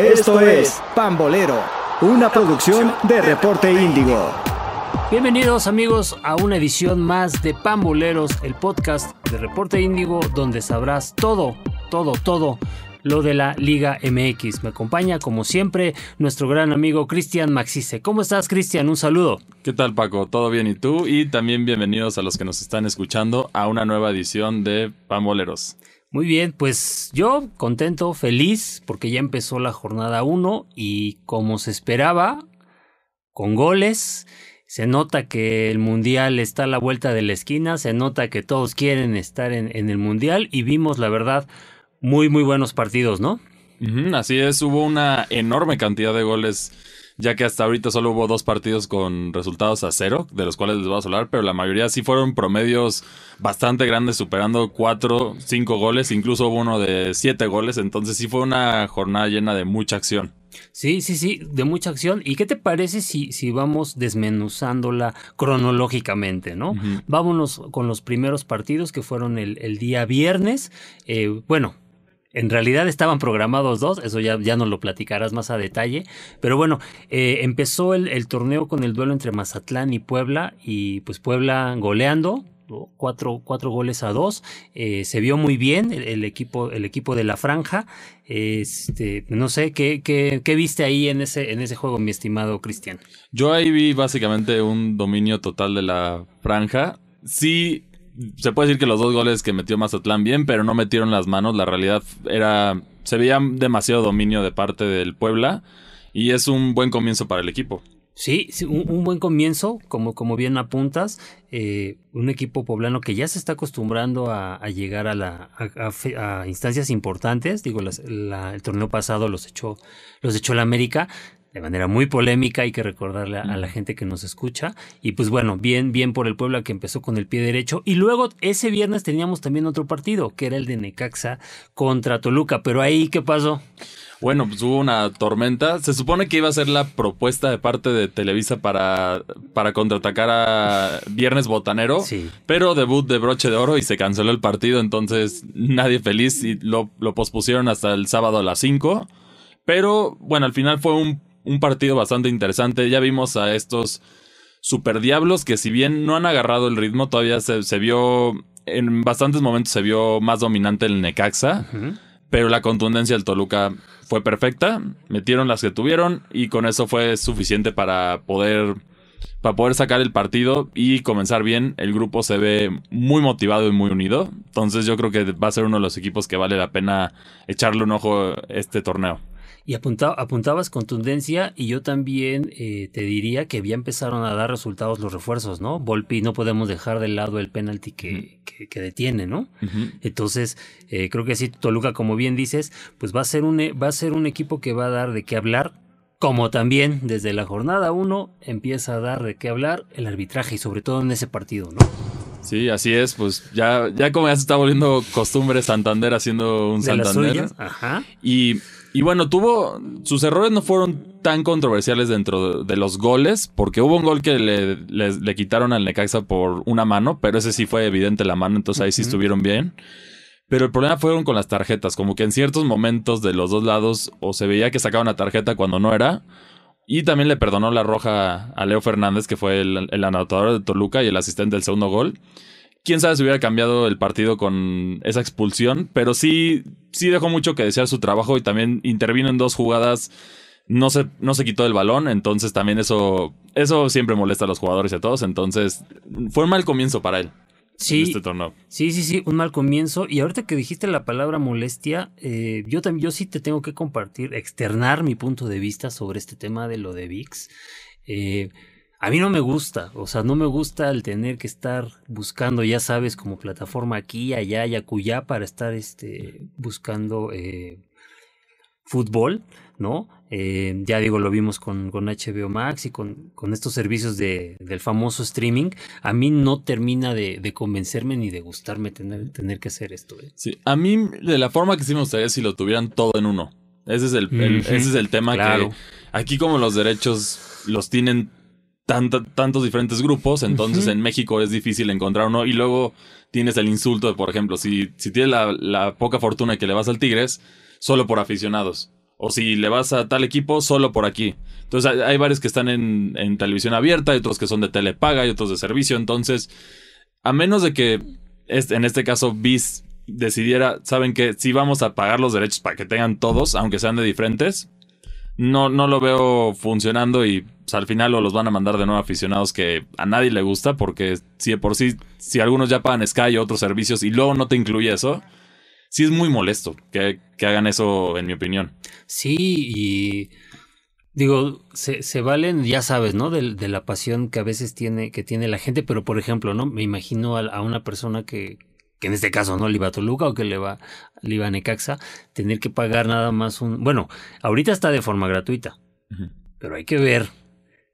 Esto es Pambolero, una producción de Reporte Índigo. Bienvenidos amigos a una edición más de Pamboleros, el podcast de Reporte Índigo, donde sabrás todo, todo, todo lo de la Liga MX. Me acompaña, como siempre, nuestro gran amigo Cristian Maxice. ¿Cómo estás, Cristian? Un saludo. ¿Qué tal, Paco? ¿Todo bien? ¿Y tú? Y también bienvenidos a los que nos están escuchando a una nueva edición de Pamboleros. Muy bien, pues yo contento, feliz, porque ya empezó la jornada 1 y como se esperaba, con goles. Se nota que el mundial está a la vuelta de la esquina, se nota que todos quieren estar en, en el mundial y vimos, la verdad, muy, muy buenos partidos, ¿no? así es, hubo una enorme cantidad de goles, ya que hasta ahorita solo hubo dos partidos con resultados a cero, de los cuales les voy a hablar, pero la mayoría sí fueron promedios bastante grandes, superando cuatro, cinco goles, incluso hubo uno de siete goles, entonces sí fue una jornada llena de mucha acción. Sí, sí, sí, de mucha acción. ¿Y qué te parece si, si vamos desmenuzándola cronológicamente, no? Vámonos con los primeros partidos que fueron el, día viernes. Eh, bueno, en realidad estaban programados dos, eso ya, ya nos lo platicarás más a detalle. Pero bueno, eh, empezó el, torneo con el duelo entre Mazatlán y Puebla, y pues Puebla goleando. Cuatro, cuatro goles a dos. Eh, se vio muy bien el, equipo, el equipo de la franja. Este, no sé, ¿qué, qué, qué viste ahí en ese, en ese juego, mi estimado Cristian? Yo ahí vi básicamente un dominio total de la franja. Sí, se puede decir que los dos goles que metió Mazatlán bien, pero no metieron las manos. La realidad era. Se veía demasiado dominio de parte del Puebla. Y es un buen comienzo para el equipo. Sí, un, buen comienzo, como, como bien apuntas, eh, un equipo poblano que ya se está acostumbrando a, llegar a, la, instancias importantes. Digo, el torneo pasado los echó, los echó la América, de manera muy polémica, hay que recordarle a, la gente que nos escucha. Y pues bueno, bien, bien por el Puebla que empezó con el pie derecho. Y luego ese viernes teníamos también otro partido, que era el de Necaxa contra Toluca. Pero ahí, ¿qué pasó? Bueno, pues hubo una tormenta. Se supone que iba a ser la propuesta de parte de Televisa para, para contraatacar a Viernes Botanero. Sí. Pero debut de broche de oro y se canceló el partido. Entonces nadie feliz y lo, lo pospusieron hasta el sábado a las 5. Pero bueno, al final fue un un partido bastante interesante. Ya vimos a estos Super Diablos que si bien no han agarrado el ritmo, todavía se, vio, en bastantes momentos se vio más dominante el Necaxa. Pero la contundencia del Toluca fue perfecta. Metieron las que tuvieron y con eso fue suficiente para poder para poder sacar el partido y comenzar bien. El grupo se ve muy motivado y muy unido. Entonces yo creo que va a ser uno de los equipos que vale la pena echarle un ojo este torneo. Y apuntabas contundencia y yo también eh, te diría que ya empezaron a dar resultados los refuerzos, ¿no? Volpi, no podemos dejar de lado el penalti que, que, detiene, ¿no? Entonces, eh, creo que sí, Toluca, como bien dices, pues va a, ser un, va a ser un equipo que va a dar de qué hablar, como también desde la jornada 1 empieza a dar de qué hablar el arbitraje y sobre todo en ese partido, ¿no? Sí, así es, pues ya, ya como ya se está volviendo costumbre Santander haciendo un Santander. Ajá. Y y bueno, tuvo. Sus errores no fueron tan controversiales dentro de, los goles, porque hubo un gol que le, le, quitaron al Necaxa por una mano, pero ese sí fue evidente la mano, entonces ahí sí estuvieron bien. Pero el problema fueron con las tarjetas, como que en ciertos momentos de los dos lados o se veía que sacaban la tarjeta cuando no era. Y también le perdonó la roja a Leo Fernández, que fue el, el anotador de Toluca y el asistente del segundo gol quién sabe si hubiera cambiado el partido con esa expulsión, pero sí, sí dejó mucho que desear su trabajo y también intervino en dos jugadas. No se, no se quitó el balón, entonces también eso, eso siempre molesta a los jugadores y a todos. Entonces, fue un mal comienzo para él. Sí, este torneo. sí, sí, sí, un mal comienzo. Y ahorita que dijiste la palabra molestia, eh, yo también, yo sí te tengo que compartir, externar mi punto de vista sobre este tema de lo de VIX. Eh, a mí no me gusta, o sea, no me gusta el tener que estar buscando, ya sabes, como plataforma aquí, allá y acullá para estar este, buscando eh, fútbol, ¿no? Eh, ya digo, lo vimos con, con HBO Max y con, con estos servicios de, del famoso streaming. A mí no termina de, de convencerme ni de gustarme tener, tener que hacer esto. ¿eh? Sí, a mí de la forma que sí me gustaría si lo tuvieran todo en uno. Ese es el, ese es el tema que aquí como los derechos los tienen tantos diferentes grupos, entonces en México es difícil encontrar uno y luego tienes el insulto de, por ejemplo, si, si tienes la, poca fortuna que le vas al Tigres, solo por aficionados. O si le vas a tal equipo, solo por aquí. Entonces hay, varios que están en, televisión abierta, hay otros que son de telepaga y otros de servicio. Entonces, a menos de que en este caso BIS decidiera, saben que si vamos a pagar los derechos para que tengan todos, aunque sean de diferentes, no, no lo veo funcionando y pues, al final o los van a mandar de nuevo aficionados que a nadie le gusta porque si de por sí, si algunos ya pagan Sky o otros servicios y luego no te incluye eso, sí es muy molesto que, que hagan eso en mi opinión. Sí, y Digo, se, se, valen, ya sabes, ¿no? De, de, la pasión que a veces tiene, que tiene la gente, pero por ejemplo, ¿no? Me imagino a, una persona que, que en este caso no le va a Toluca o que le va, le va a Necaxa, tener que pagar nada más un... Bueno, ahorita está de forma gratuita, pero hay que ver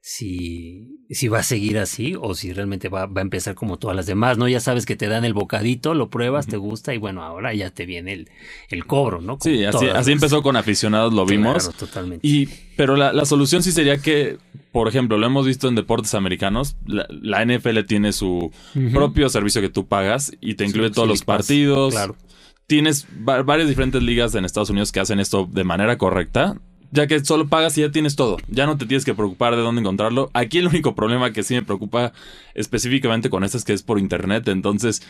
si, si va a seguir así o si realmente va, va, a empezar como todas las demás, ¿no? Ya sabes que te dan el bocadito, lo pruebas, te gusta y bueno, ahora ya te viene el, el cobro, ¿no? sí, así, así empezó con aficionados, lo vimos. Claro, totalmente. Y, pero la, la, solución sí sería que, por ejemplo, lo hemos visto en deportes americanos, la, NFL tiene su propio servicio que tú pagas y te incluye todos los partidos. Claro. Tienes varias diferentes ligas en Estados Unidos que hacen esto de manera correcta ya que solo pagas y ya tienes todo. Ya no te tienes que preocupar de dónde encontrarlo. Aquí el único problema que sí me preocupa específicamente con esto es que es por internet. Entonces,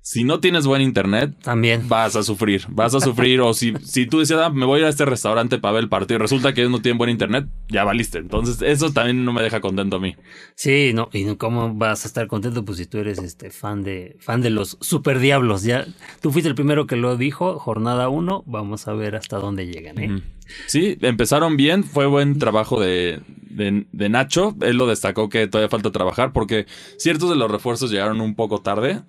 si no tienes buen internet, también vas a sufrir, vas a sufrir. o si, si tú decías, ah, me voy a ir a este restaurante para ver el partido y resulta que ellos no tienen buen internet, ya valiste. Entonces, eso también no me deja contento a mí. Sí, no, y cómo vas a estar contento, pues si tú eres este fan de, fan de los super diablos. Ya, tú fuiste el primero que lo dijo, jornada uno, vamos a ver hasta dónde llegan, ¿eh? Sí, empezaron bien, fue buen trabajo de, de, Nacho, él lo destacó que todavía falta trabajar porque ciertos de los refuerzos llegaron un poco tarde,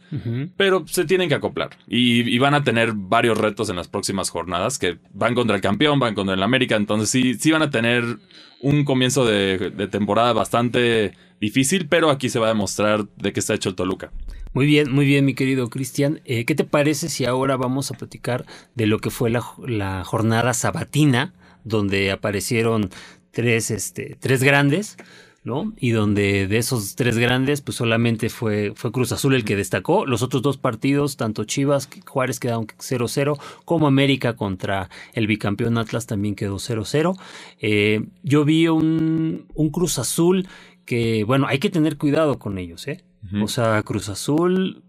pero se tienen que acoplar. Y, van a tener varios retos en las próximas jornadas que van contra el campeón, van contra el América, entonces sí, sí van a tener un comienzo de, temporada bastante difícil, pero aquí se va a demostrar de qué está hecho el Toluca. Muy bien, muy bien, mi querido Cristian. Eh, ¿Qué te parece si ahora vamos a platicar de lo que fue la, la jornada sabatina, donde aparecieron tres, este, tres grandes, ¿no? Y donde de esos tres grandes, pues solamente fue, fue Cruz Azul el que destacó. Los otros dos partidos, tanto Chivas, Juárez quedaron 0-0, como América contra el bicampeón Atlas también quedó 0-0. Eh, yo vi un, un Cruz Azul que, bueno, hay que tener cuidado con ellos, ¿eh? O sea, Cruz Azul,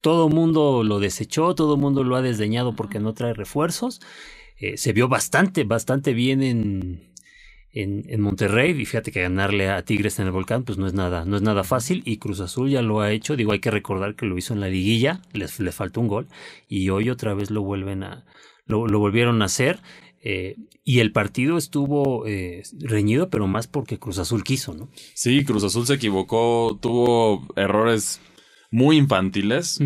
todo mundo lo desechó, todo mundo lo ha desdeñado porque no trae refuerzos. Eh, se vio bastante, bastante bien en, en, en, Monterrey. Y fíjate que ganarle a Tigres en el volcán, pues no es nada, no es nada fácil. Y Cruz Azul ya lo ha hecho. Digo, hay que recordar que lo hizo en la liguilla, les, le faltó un gol. Y hoy otra vez lo vuelven a, lo, lo volvieron a hacer. Eh, y el partido estuvo eh, reñido, pero más porque Cruz Azul quiso, ¿no? Sí, Cruz Azul se equivocó, tuvo errores muy infantiles.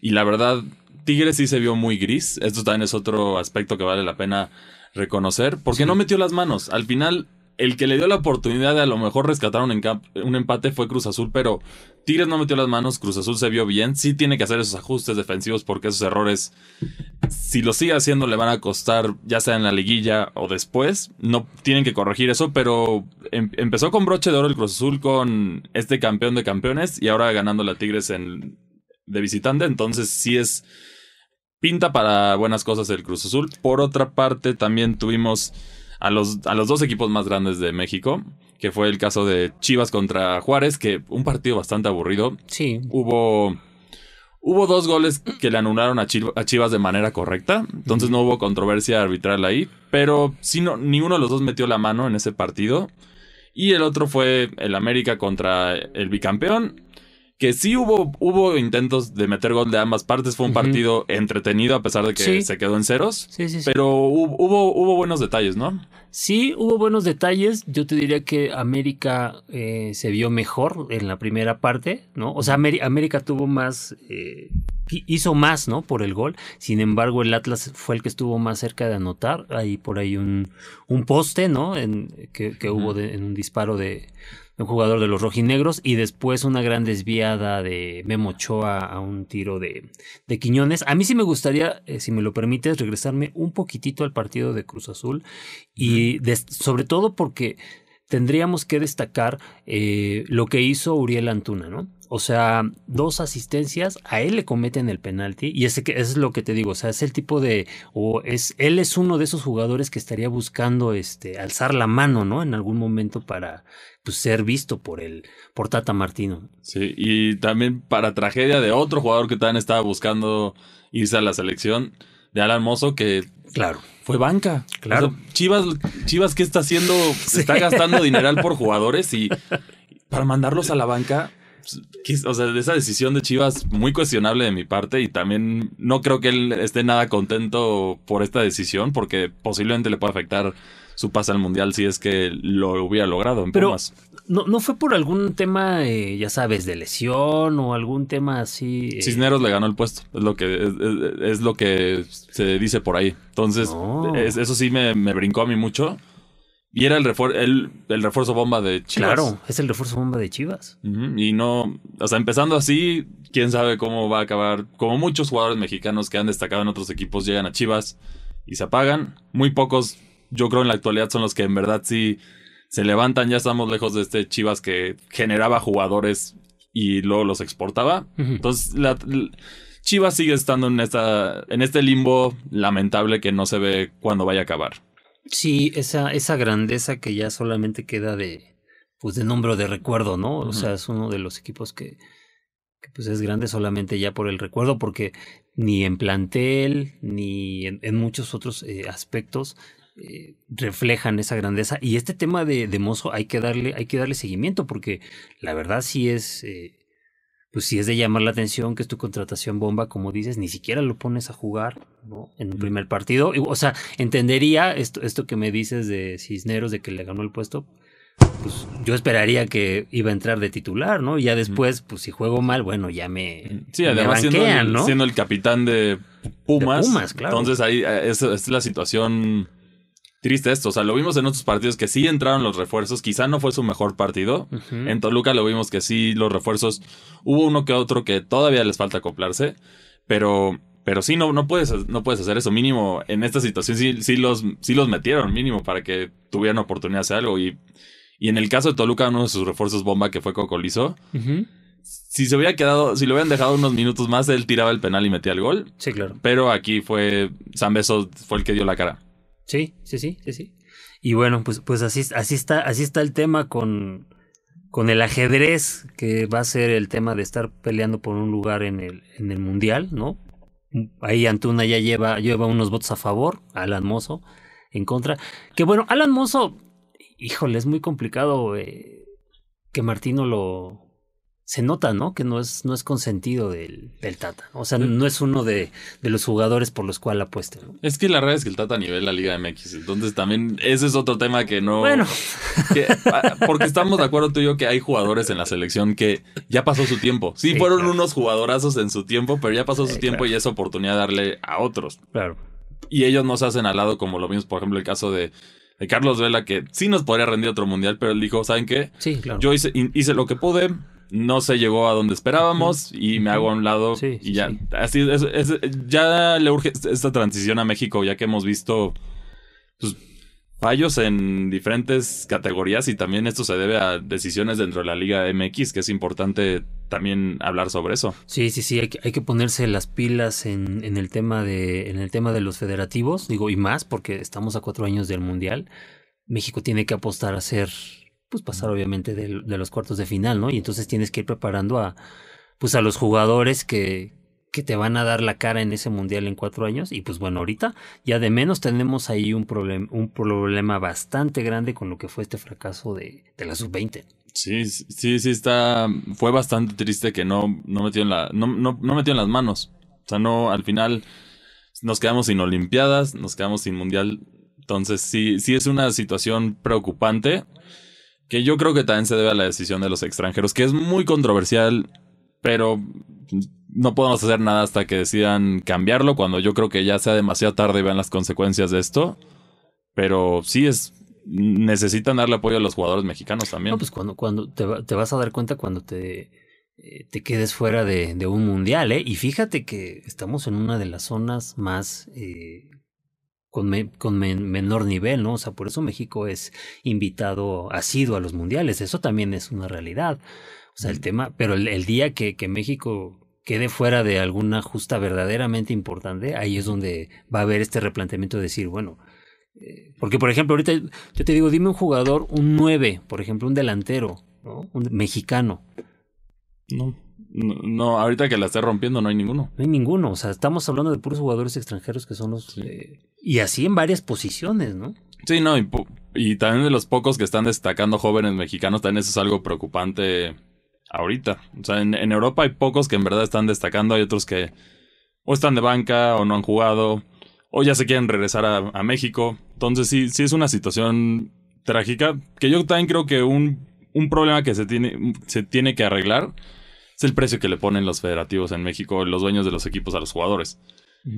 Y la verdad, Tigres sí se vio muy gris. Esto también es otro aspecto que vale la pena reconocer, porque no metió las manos. Al final, el que le dio la oportunidad de a lo mejor rescatar un, un, empate fue Cruz Azul, pero Tigres no metió las manos, Cruz Azul se vio bien. Sí tiene que hacer esos ajustes defensivos porque esos errores, si lo sigue haciendo, le van a costar, ya sea en la liguilla o después. No tienen que corregir eso, pero em, empezó con broche de oro el Cruz Azul con este campeón de campeones y ahora ganando la Tigres en, de visitante. Entonces sí es pinta para buenas cosas el Cruz Azul. Por otra parte, también tuvimos a los, a los dos equipos más grandes de México, que fue el caso de Chivas contra Juárez, que un partido bastante aburrido. Sí. Hubo, hubo dos goles que le anularon a, Chivas de manera correcta, entonces no hubo controversia arbitral ahí, pero sí, no, ninguno de los dos metió la mano en ese partido. Y el otro fue el América contra el bicampeón que sí hubo, hubo intentos de meter gol de ambas partes. Fue un partido entretenido a pesar de que se quedó en ceros. Sí, sí, pero hubo, hubo buenos detalles, ¿no? Sí, hubo buenos detalles. Yo te diría que América eh, se vio mejor en la primera parte, ¿no? O sea, América tuvo más, eh, hizo más, ¿no? Por el gol. Sin embargo, el Atlas fue el que estuvo más cerca de anotar. Hay por ahí un, un poste, ¿no? En, que, hubo en un disparo de un jugador de los rojinegros y después una gran desviada de Memo Ochoa a un tiro de, de Quiñones. A mí sí me gustaría, eh, si me lo permites, regresarme un poquitito al partido de Cruz Azul y sobre todo porque tendríamos que destacar eh, lo que hizo Uriel Antuna, ¿no? O sea, dos asistencias, a él le cometen el penalti y ese que es lo que te digo, o sea, es el tipo de o es él es uno de esos jugadores que estaría buscando este alzar la mano, ¿no? En algún momento para pues, ser visto por el por Tata Martino. Sí, y también para tragedia de otro jugador que también estaba buscando irse a la selección de Alan Mozo que claro, fue banca. Claro. Chivas Chivas qué está haciendo? Está gastando dineral por jugadores y para mandarlos a la banca o sea, esa decisión de Chivas muy cuestionable de mi parte y también no creo que él esté nada contento por esta decisión porque posiblemente le pueda afectar su pase al mundial si es que lo hubiera logrado en Pero No, no fue por algún tema, eh, ya sabes, de lesión o algún tema así. Eh? Cisneros le ganó el puesto, es lo que es, lo que se dice por ahí. Entonces, eso sí me, me brincó a mí mucho. Y era el, refuerzo, el, refuerzo bomba de Chivas. Claro, es el refuerzo bomba de Chivas. Y no, o sea, empezando así, quién sabe cómo va a acabar. Como muchos jugadores mexicanos que han destacado en otros equipos llegan a Chivas y se apagan. Muy pocos, yo creo en la actualidad, son los que en verdad sí se levantan. Ya estamos lejos de este Chivas que generaba jugadores y luego los exportaba. Entonces, la, Chivas sigue estando en, esta, en este limbo lamentable que no se ve cuándo vaya a acabar. Sí, esa, esa grandeza que ya solamente queda de, pues de nombre de recuerdo, ¿no? O sea, es uno de los equipos que, que, pues es grande solamente ya por el recuerdo, porque ni en plantel, ni en, muchos otros eh, aspectos eh, reflejan esa grandeza. Y este tema de, de Mozo hay que darle, hay que darle seguimiento, porque la verdad sí es, eh, pues si es de llamar la atención que es tu contratación bomba, como dices, ni siquiera lo pones a jugar ¿no? en un primer partido. O sea, entendería esto, esto que me dices de Cisneros, de que le ganó el puesto. Pues yo esperaría que iba a entrar de titular, ¿no? Y ya después, pues si juego mal, bueno, ya me. Sí, además siendo, el, siendo, el, capitán de Pumas. Pumas, claro. Entonces ahí eh, es la situación triste esto. O sea, lo vimos en otros partidos que sí entraron los refuerzos. Quizá no fue su mejor partido. En Toluca lo vimos que sí, los refuerzos. Hubo uno que otro que todavía les falta acoplarse. Pero. Pero sí, no, no, puedes, no puedes hacer eso. Mínimo, en esta situación sí, sí, los, sí los metieron, mínimo, para que tuvieran oportunidad de hacer algo. Y, y en el caso de Toluca, uno de sus refuerzos bomba que fue Cocolizo. Si se hubiera quedado, si lo hubieran dejado unos minutos más, él tiraba el penal y metía el gol. Sí, claro. Pero aquí fue. San Beso fue el que dio la cara. Sí, sí, sí, sí, sí. Y bueno, pues, pues así, está, así está el tema con, con el ajedrez, que va a ser el tema de estar peleando por un lugar en el, en el mundial, ¿no? Ahí Antuna ya lleva, lleva unos votos a favor, Alan Mozo en contra. Que bueno, Alan Mozo, híjole, es muy complicado eh, que Martino lo, se nota, ¿no? Que no es, no es consentido del, del Tata. O sea, no es uno de, de los jugadores por los cuales apuesta. ¿no? Es que la verdad es que el Tata nivel la Liga MX. Entonces también ese es otro tema que no. Bueno. Ah, porque estamos de acuerdo tú y yo que hay jugadores en la selección que ya pasó su tiempo. Sí, fueron unos jugadorazos en su tiempo, pero ya pasó su tiempo y es oportunidad de darle a otros. Claro. Y ellos no se hacen al lado como lo vimos, por ejemplo, el caso de, de Carlos Vela, que sí nos podría rendir otro mundial, pero él dijo, ¿saben qué? Sí, claro. Yo hice, hice lo que pude no se llegó a donde esperábamos y me hago a un lado y ya. Así ya le urge esta transición a México, ya que hemos visto pues, fallos en diferentes categorías y también esto se debe a decisiones dentro de la Liga MX, que es importante también hablar sobre eso. Sí, sí, sí, hay que, hay que ponerse las pilas en, en, el tema de, en el tema de los federativos, digo, y más porque estamos a cuatro años del Mundial. México tiene que apostar a ser pues pasar obviamente de, los cuartos de final, ¿no? Y entonces tienes que ir preparando a, pues a los jugadores que, que te van a dar la cara en ese mundial en cuatro años. Y pues bueno, ahorita ya de menos tenemos ahí un, problem, un problema bastante grande con lo que fue este fracaso de, de la sub-20. Sí, sí, sí, está. Fue bastante triste que no, no metió en la. No, no, no metió en las manos. O sea, no, al final nos quedamos sin Olimpiadas, nos quedamos sin Mundial. Entonces, sí, sí es una situación preocupante que yo creo que también se debe a la decisión de los extranjeros, que es muy controversial, pero no podemos hacer nada hasta que decidan cambiarlo, cuando yo creo que ya sea demasiado tarde y vean las consecuencias de esto. Pero sí es necesitan darle apoyo a los jugadores mexicanos también. No, pues cuando, cuando te, vas a dar cuenta cuando te, eh, te quedes fuera de, de, un mundial, ¿eh? Y fíjate que estamos en una de las zonas más eh, con, con menor nivel, ¿no? O sea, por eso México es invitado, ha sido a los mundiales, eso también es una realidad. O sea, el tema, pero el, día que, que México quede fuera de alguna justa verdaderamente importante, ahí es donde va a haber este replanteamiento de decir, bueno, eh, porque por ejemplo, ahorita yo te digo, dime un jugador, un 9, por ejemplo, un delantero, ¿no? Un mexicano. No, no, ahorita que la esté rompiendo no hay ninguno. No hay ninguno, o sea, estamos hablando de puros jugadores extranjeros que son los... Eh, y así en varias posiciones, ¿no? Sí, no, y, y también de los pocos que están destacando jóvenes mexicanos, también eso es algo preocupante ahorita. O sea, en, Europa hay pocos que en verdad están destacando, hay otros que o están de banca o no han jugado, o ya se quieren regresar a, México. Entonces sí, sí es una situación trágica, que yo también creo que un, un problema que se tiene, se tiene que arreglar es el precio que le ponen los federativos en México, los dueños de los equipos a los jugadores.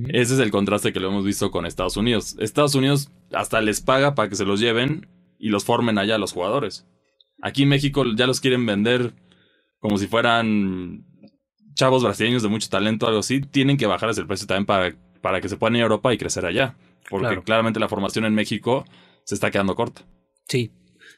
Ese es el contraste que lo hemos visto con Estados Unidos. Estados Unidos hasta les paga para que se los lleven y los formen allá los jugadores. Aquí en México ya los quieren vender como si fueran chavos brasileños de mucho talento o algo así, tienen que bajarles el precio también para, para que se puedan ir a Europa y crecer allá. Porque claramente la formación en México se está quedando corta. Sí,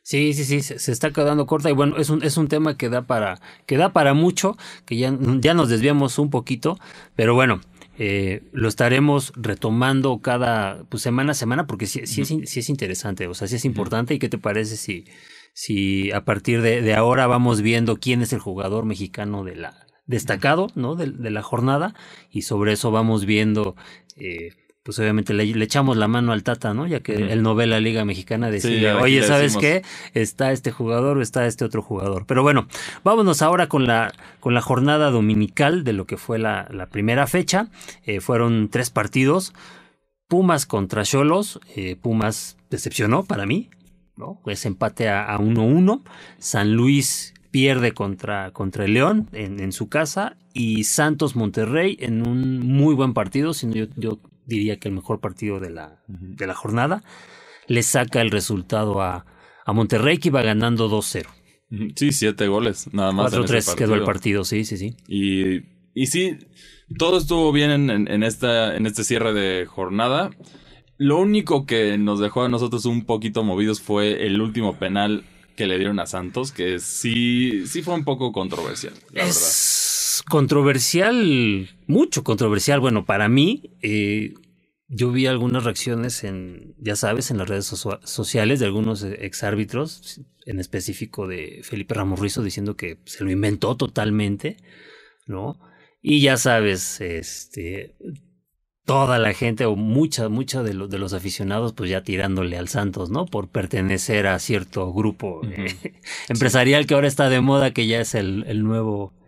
Sí, sí, sí, se, está quedando corta y bueno, es un, es un tema que da para, que da para mucho, que ya, ya nos desviamos un poquito, pero bueno, eh, lo estaremos retomando cada pues, semana a semana porque sí, sí, es, sí es interesante, o sea, sí es importante y qué te parece si, si a partir de, ahora vamos viendo quién es el jugador mexicano de la destacado, ¿no? De, la jornada y sobre eso vamos viendo, eh, pues obviamente le, echamos la mano al Tata, ¿no? Ya que el él la Liga Mexicana decide, oye, ¿sabes qué? Está este jugador o está este otro jugador. Pero bueno, vámonos ahora con la, con la jornada dominical de lo que fue la, la primera fecha. Eh, fueron tres partidos. Pumas contra Cholos. Eh, Pumas decepcionó para mí. ¿no? Pues empate a 1-1. San Luis pierde contra, contra el León en, su casa y Santos Monterrey en un muy buen partido, sino yo, yo diría que el mejor partido de la, de la jornada, le saca el resultado a, a Monterrey que iba ganando 2-0. Sí, siete goles, nada más. 4-3 quedó el partido, sí, sí, sí. Y, y sí, todo estuvo bien en, en, esta, en este cierre de jornada. Lo único que nos dejó a nosotros un poquito movidos fue el último penal que le dieron a Santos, que sí, sí fue un poco controversial. es controversial, mucho controversial. Bueno, para mí, eh, yo vi algunas reacciones en, ya sabes, en las redes sociales de algunos exárbitros, en específico de Felipe Ramos Ruizo, diciendo que se lo inventó totalmente, ¿no? Y ya sabes, este, toda la gente o mucha, mucha de, de los aficionados pues ya tirándole al Santos, ¿no? Por pertenecer a cierto grupo eh, empresarial que ahora está de moda, que ya es el, el nuevo, eh,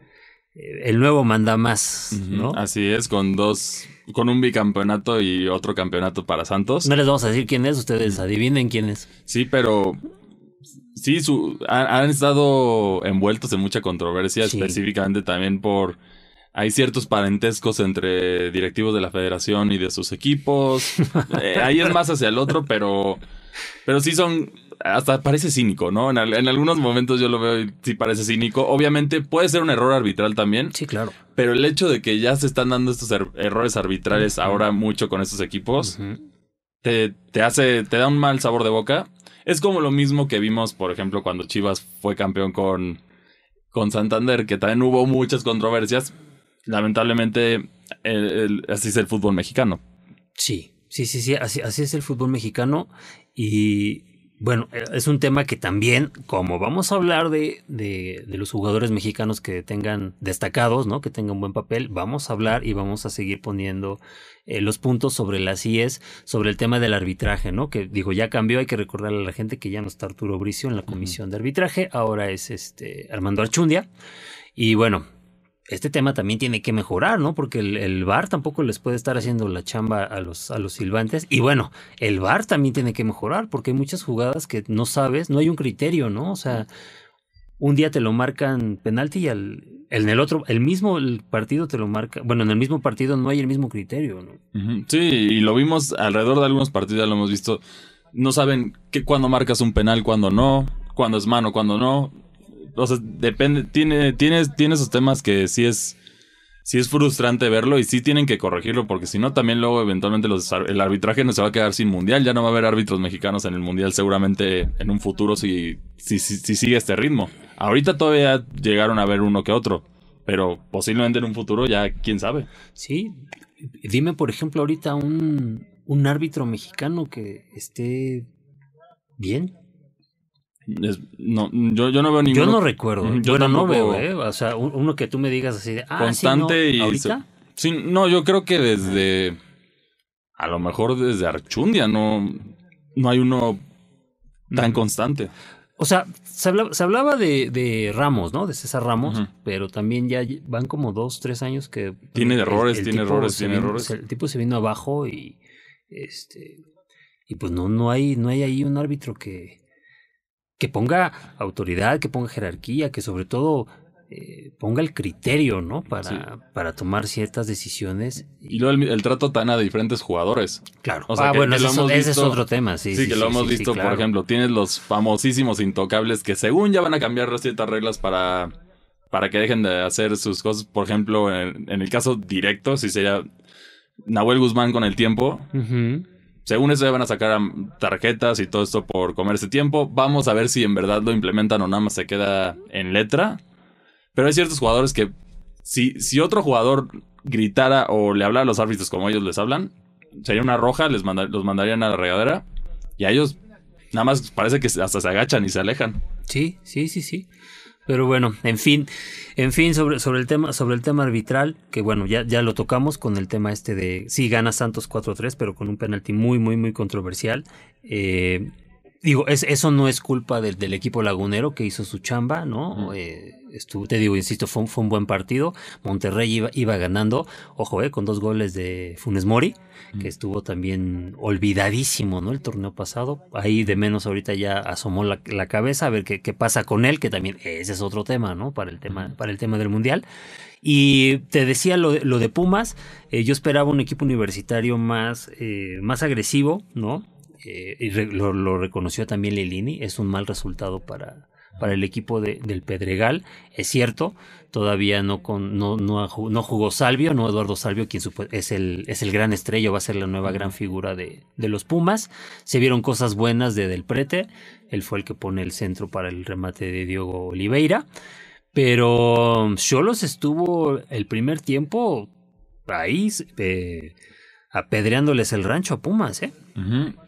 el nuevo mandamás, ¿no? Así es, con dos, con un bicampeonato y otro campeonato para Santos. No les vamos a decir quién es, ustedes adivinen quién es. Sí, pero sí, su, han, estado envueltos en mucha controversia, específicamente también por hay ciertos parentescos entre directivos de la federación y de sus equipos. Eh, ahí es más hacia el otro, pero, pero sí son, hasta parece cínico, ¿no? En, algunos momentos yo lo veo y sí parece cínico. Obviamente puede ser un error arbitral también. Sí, claro. Pero el hecho de que ya se están dando estos er, errores arbitrales ahora mucho con estos equipos, te, te hace, te da un mal sabor de boca. Es como lo mismo que vimos, por ejemplo, cuando Chivas fue campeón con, con Santander, que también hubo muchas controversias, lamentablemente así es el fútbol mexicano. Sí, sí, sí, sí, así, así es el fútbol mexicano y bueno, eh, es un tema que también, como vamos a hablar de, de, los jugadores mexicanos que tengan destacados, ¿no? Que tengan buen papel, vamos a hablar y vamos a seguir poniendo eh, los puntos sobre las IES, sobre el tema del arbitraje, ¿no? Que digo, ya cambió, hay que recordarle a la gente que ya no está Arturo Bricio en la comisión de arbitraje, ahora es este Armando Archundia. Y bueno, este tema también tiene que mejorar, ¿no? Porque el, el, VAR tampoco les puede estar haciendo la chamba a los, a los silbantes. Y bueno, el VAR también tiene que mejorar porque hay muchas jugadas que no sabes, no hay un criterio, ¿no? O sea, un día te lo marcan penalti y al, en el otro, el mismo partido te lo marca. Bueno, en el mismo partido no hay el mismo criterio, ¿no? Sí, y lo vimos alrededor de algunos partidos, ya lo hemos visto. No saben que cuando marcas un penal, cuando no, cuando es mano, cuando no o sea, depende, tiene, tiene, tiene esos temas que sí es, sí es frustrante verlo y sí tienen que corregirlo porque si no también luego eventualmente los, el arbitraje no se va a quedar sin mundial, ya no va a haber árbitros mexicanos en el mundial seguramente en un futuro si, si, si, sigue este ritmo. Ahorita todavía llegaron a ver uno que otro, pero posiblemente en un futuro ya quién sabe. Sí, dime por ejemplo ahorita un, un árbitro mexicano que esté bien no, yo, yo, no veo ninguno. Yo no recuerdo. Yo no veo, ¿eh? O sea, uno que tú me digas así de. Ah, constante y. ¿Ahorita? Sí, no, yo creo que desde. A lo mejor desde Archundia no, no hay uno tan mm. constante. O sea, se hablaba, de, de, Ramos, ¿no? De César Ramos, pero también ya van como dos, tres años que... Tiene errores, tiene errores, tiene errores. El tipo se vino abajo y... este Y pues no, no, hay, no hay ahí un árbitro que, que ponga autoridad, que ponga jerarquía, que sobre todo eh, ponga el criterio, ¿no? Para, para tomar ciertas decisiones. Y luego el, trato tan a diferentes jugadores. Claro. O sea, ah, bueno, ese, es otro tema, sí. Sí, que lo hemos visto, por ejemplo, tienes los famosísimos intocables que según ya van a cambiar ciertas reglas para, para que dejen de hacer sus cosas. Por ejemplo, en, el caso directo, si sería Nahuel Guzmán con el tiempo según eso ya van a sacar tarjetas y todo esto por comer ese tiempo. Vamos a ver si en verdad lo implementan o nada más se queda en letra. Pero hay ciertos jugadores que si, si otro jugador gritara o le hablara a los árbitros como ellos les hablan, sería una roja, les los mandarían a la regadera. Y a ellos nada más parece que hasta se agachan y se alejan. Sí, sí, sí, sí. Pero bueno, en fin, en fin, sobre, sobre el tema, sobre el tema arbitral, que bueno, ya, ya lo tocamos con el tema este de sí gana Santos 4-3, pero con un penalti muy, muy, muy controversial. Eh, digo, es, eso no es culpa del, del, equipo lagunero que hizo su chamba, ¿no? Eh, estuvo, te digo, insisto, fue, fue un buen partido. Monterrey iba, iba ganando, ojo, eh, con dos goles de Funes Mori, que estuvo también olvidadísimo, ¿no? El torneo pasado. Ahí de menos ahorita ya asomó la, la cabeza a ver qué, qué, pasa con él, que también ese es otro tema, ¿no? Para el tema, para el tema del Mundial. Y te decía lo de, lo de Pumas, eh, yo esperaba un equipo universitario más, eh, más agresivo, ¿no? Eh, y lo, lo, reconoció también Lilini, es un mal resultado para, para el equipo de, del Pedregal. Es cierto, todavía no, con, no, no, no, jugó Salvio, no Eduardo Salvio, quien es el, es el gran estrella, va a ser la nueva gran figura de, de los Pumas. Se vieron cosas buenas de Del Prete, él fue el que pone el centro para el remate de Diogo Oliveira. Pero Cholos estuvo el primer tiempo ahí eh, apedreándoles el rancho a Pumas, ¿eh?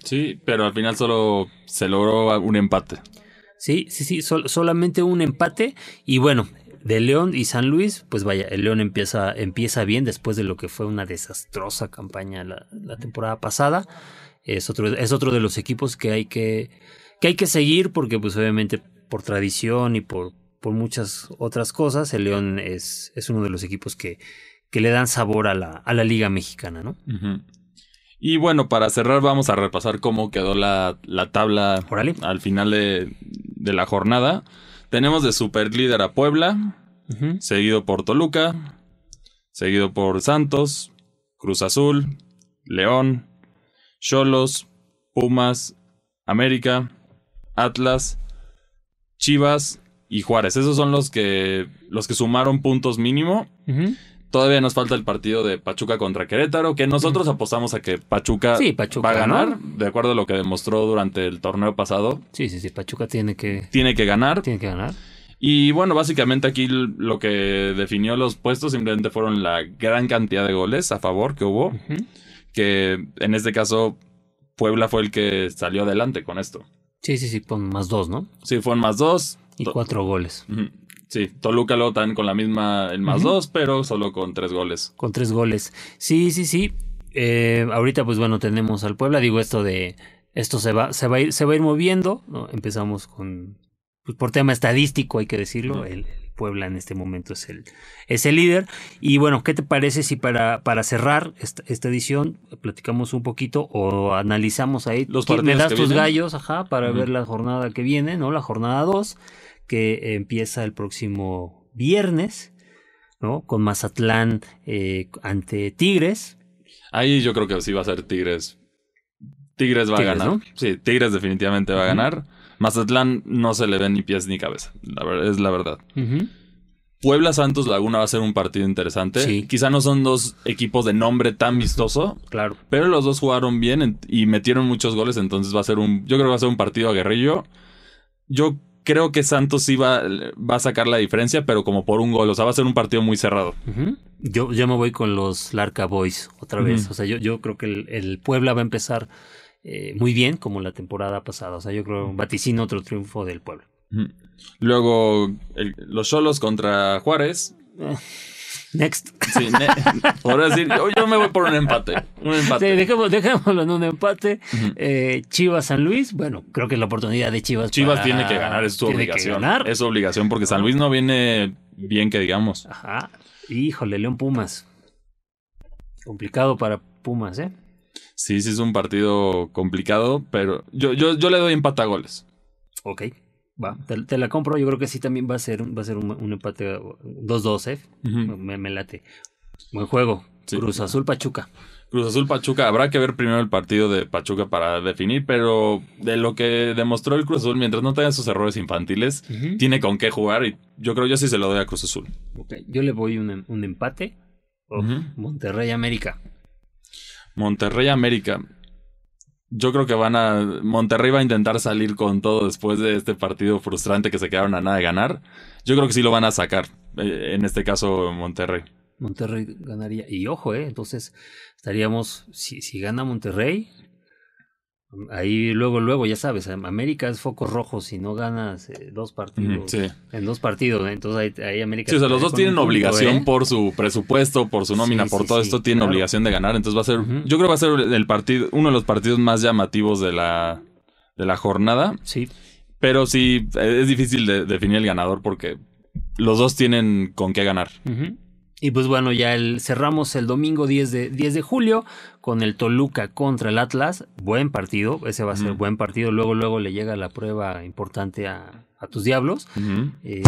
Sí, pero al final solo se logró un empate. Sí, sí, sí, solamente un empate. Y bueno, de León y San Luis, pues vaya, el León empieza, empieza bien después de lo que fue una desastrosa campaña la, temporada pasada. Es otro, es otro de los equipos que hay que, que hay que seguir porque pues obviamente por tradición y por, por muchas otras cosas, el León es, es uno de los equipos que, que le dan sabor a la, a la Liga Mexicana, ¿no? Y bueno, para cerrar vamos a repasar cómo quedó la, la tabla al final de, de, la jornada. Tenemos de superlíder a Puebla, seguido por Toluca, seguido por Santos, Cruz Azul, León, Cholos, Pumas, América, Atlas, Chivas y Juárez. Esos son los que los que sumaron puntos mínimo. Todavía nos falta el partido de Pachuca contra Querétaro, que nosotros apostamos a que Pachuca, va a ganar, de acuerdo a lo que demostró durante el torneo pasado. Sí, sí, sí, Pachuca tiene que... Tiene que ganar. Tiene que ganar. Y bueno, básicamente aquí lo que definió los puestos simplemente fueron la gran cantidad de goles a favor que hubo, que en este caso Puebla fue el que salió adelante con esto. Sí, sí, sí, con más dos, ¿no? Sí, fueron más dos. Y cuatro goles. Sí, Toluca lo tan con la misma, el más dos, pero solo con tres goles. Con tres goles. Sí, sí, sí. Eh, ahorita, pues bueno, tenemos al Puebla. Digo esto de. Esto se va, se va a ir, se va a ir moviendo. ¿no? Empezamos con. Pues por tema estadístico, hay que decirlo. El, Puebla en este momento es el, es el líder. Y bueno, ¿qué te parece si para, para cerrar esta, esta edición platicamos un poquito o analizamos ahí? Los me das tus gallos, ajá, para ver la jornada que viene, ¿no? La jornada 2 que empieza el próximo viernes, ¿no? Con Mazatlán eh, ante Tigres. Ahí yo creo que sí va a ser Tigres. Tigres va a ganar. Sí, Tigres definitivamente va a ganar. Mazatlán no se le ven ni pies ni cabeza. La es la verdad. Puebla Santos Laguna va a ser un partido interesante. Sí. Quizá no son dos equipos de nombre tan vistoso. Claro. Pero los dos jugaron bien y metieron muchos goles. Entonces va a ser un. Yo creo que va a ser un partido aguerrillo. Yo creo que Santos sí va, va, a sacar la diferencia, pero como por un gol. O sea, va a ser un partido muy cerrado. yo, yo me voy con los Larca Boys otra vez. O sea, yo, yo creo que el, Puebla va a empezar eh, muy bien, como la temporada pasada. O sea, yo creo vaticino otro triunfo del Puebla. Luego los Solos contra Juárez. Next. Sí, por decir, yo, me voy por un empate. Un empate. Sí, dejémoslo en un empate. Eh, Chivas San Luis, bueno, creo que la oportunidad de Chivas. Chivas tiene que ganar, es su obligación. Es su obligación porque San Luis no viene bien que digamos. Ajá. Híjole, León Pumas. Complicado para Pumas, ¿eh? Sí, sí es un partido complicado, pero yo, yo, yo le doy empate a goles. Ok. Va, te, la compro. Yo creo que sí también va a ser, va a ser un, empate 2-2, ¿eh? me, late. Buen juego. Cruz Azul Pachuca. Cruz Azul Pachuca. Habrá que ver primero el partido de Pachuca para definir, pero de lo que demostró el Cruz Azul, mientras no tenga sus errores infantiles, tiene con qué jugar y yo creo yo sí se lo doy a Cruz Azul. Yo le voy un, un empate. Monterrey América. Monterrey América yo creo que van a. Monterrey va a intentar salir con todo después de este partido frustrante que se quedaron a nada de ganar. Yo creo que sí lo van a sacar. Eh, en este caso, Monterrey. Monterrey ganaría. Y ojo, eh. Entonces, estaríamos. Si, si gana Monterrey, Ahí luego, luego, ya sabes, América es focos rojos si no ganas eh, dos partidos. En dos partidos, entonces ahí, América. Sí, o sea, los dos tienen obligación ¿eh? por su presupuesto, por su nómina, por todo esto, tienen obligación de ganar. Entonces va a ser, yo creo que va a ser el partido, uno de los partidos más llamativos de la, de la jornada. Sí. Pero sí, es difícil de, definir el ganador porque los dos tienen con qué ganar. Y pues bueno, ya el, cerramos el domingo 10 de, 10 de julio con el Toluca contra el Atlas. Buen partido, ese va a ser buen partido. Luego, luego le llega la prueba importante a, tus diablos. Eh,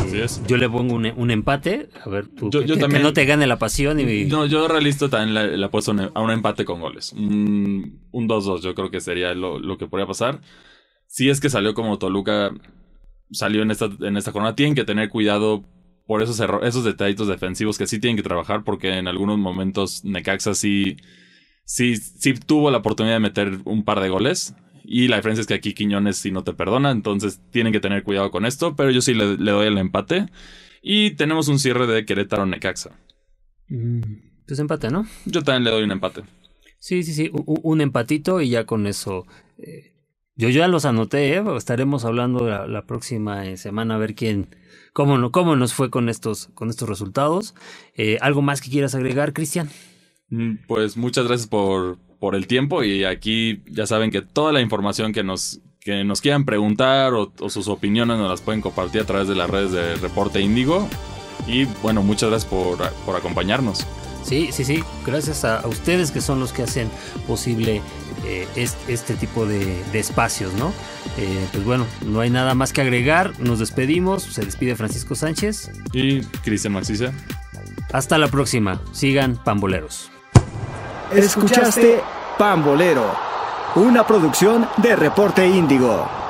yo le pongo un, empate. A ver, tú, que, también, no te gane la pasión. Y... No, yo realista también le, le puesto a un empate con goles. Un 2-2 yo creo que sería lo, lo que podría pasar. Si es que salió como Toluca salió en esta, en esta jornada, tienen que tener cuidado por esos, esos detallitos defensivos que sí tienen que trabajar, porque en algunos momentos Necaxa sí, sí, sí tuvo la oportunidad de meter un par de goles. Y la diferencia es que aquí Quiñones sí no te perdona, entonces tienen que tener cuidado con esto, pero yo sí le, doy el empate. Y tenemos un cierre de Querétaro-Necaxa. Mm, pues empate, ¿no? Yo también le doy un empate. Sí, sí, sí, un, empatito y ya con eso... Eh, yo ya los anoté, ¿eh? estaremos hablando la, próxima eh, semana a ver quién, cómo, cómo nos fue con estos, con estos resultados. Eh, ¿Algo más que quieras agregar, Cristian? Mm, pues muchas gracias por, por el tiempo y aquí ya saben que toda la información que nos, que nos quieran preguntar o, sus opiniones nos las pueden compartir a través de las redes de Reporte Índigo. Y bueno, muchas gracias por, por acompañarnos. Sí, sí, sí. Gracias a, ustedes que son los que hacen posible eh, este, tipo de, espacios, ¿no? Eh, pues bueno, no hay nada más que agregar. Nos despedimos. Se despide Francisco Sánchez. Y Cristian Maxice. Hasta la próxima. Sigan Pamboleros. Escuchaste Pambolero, una producción de Reporte Índigo.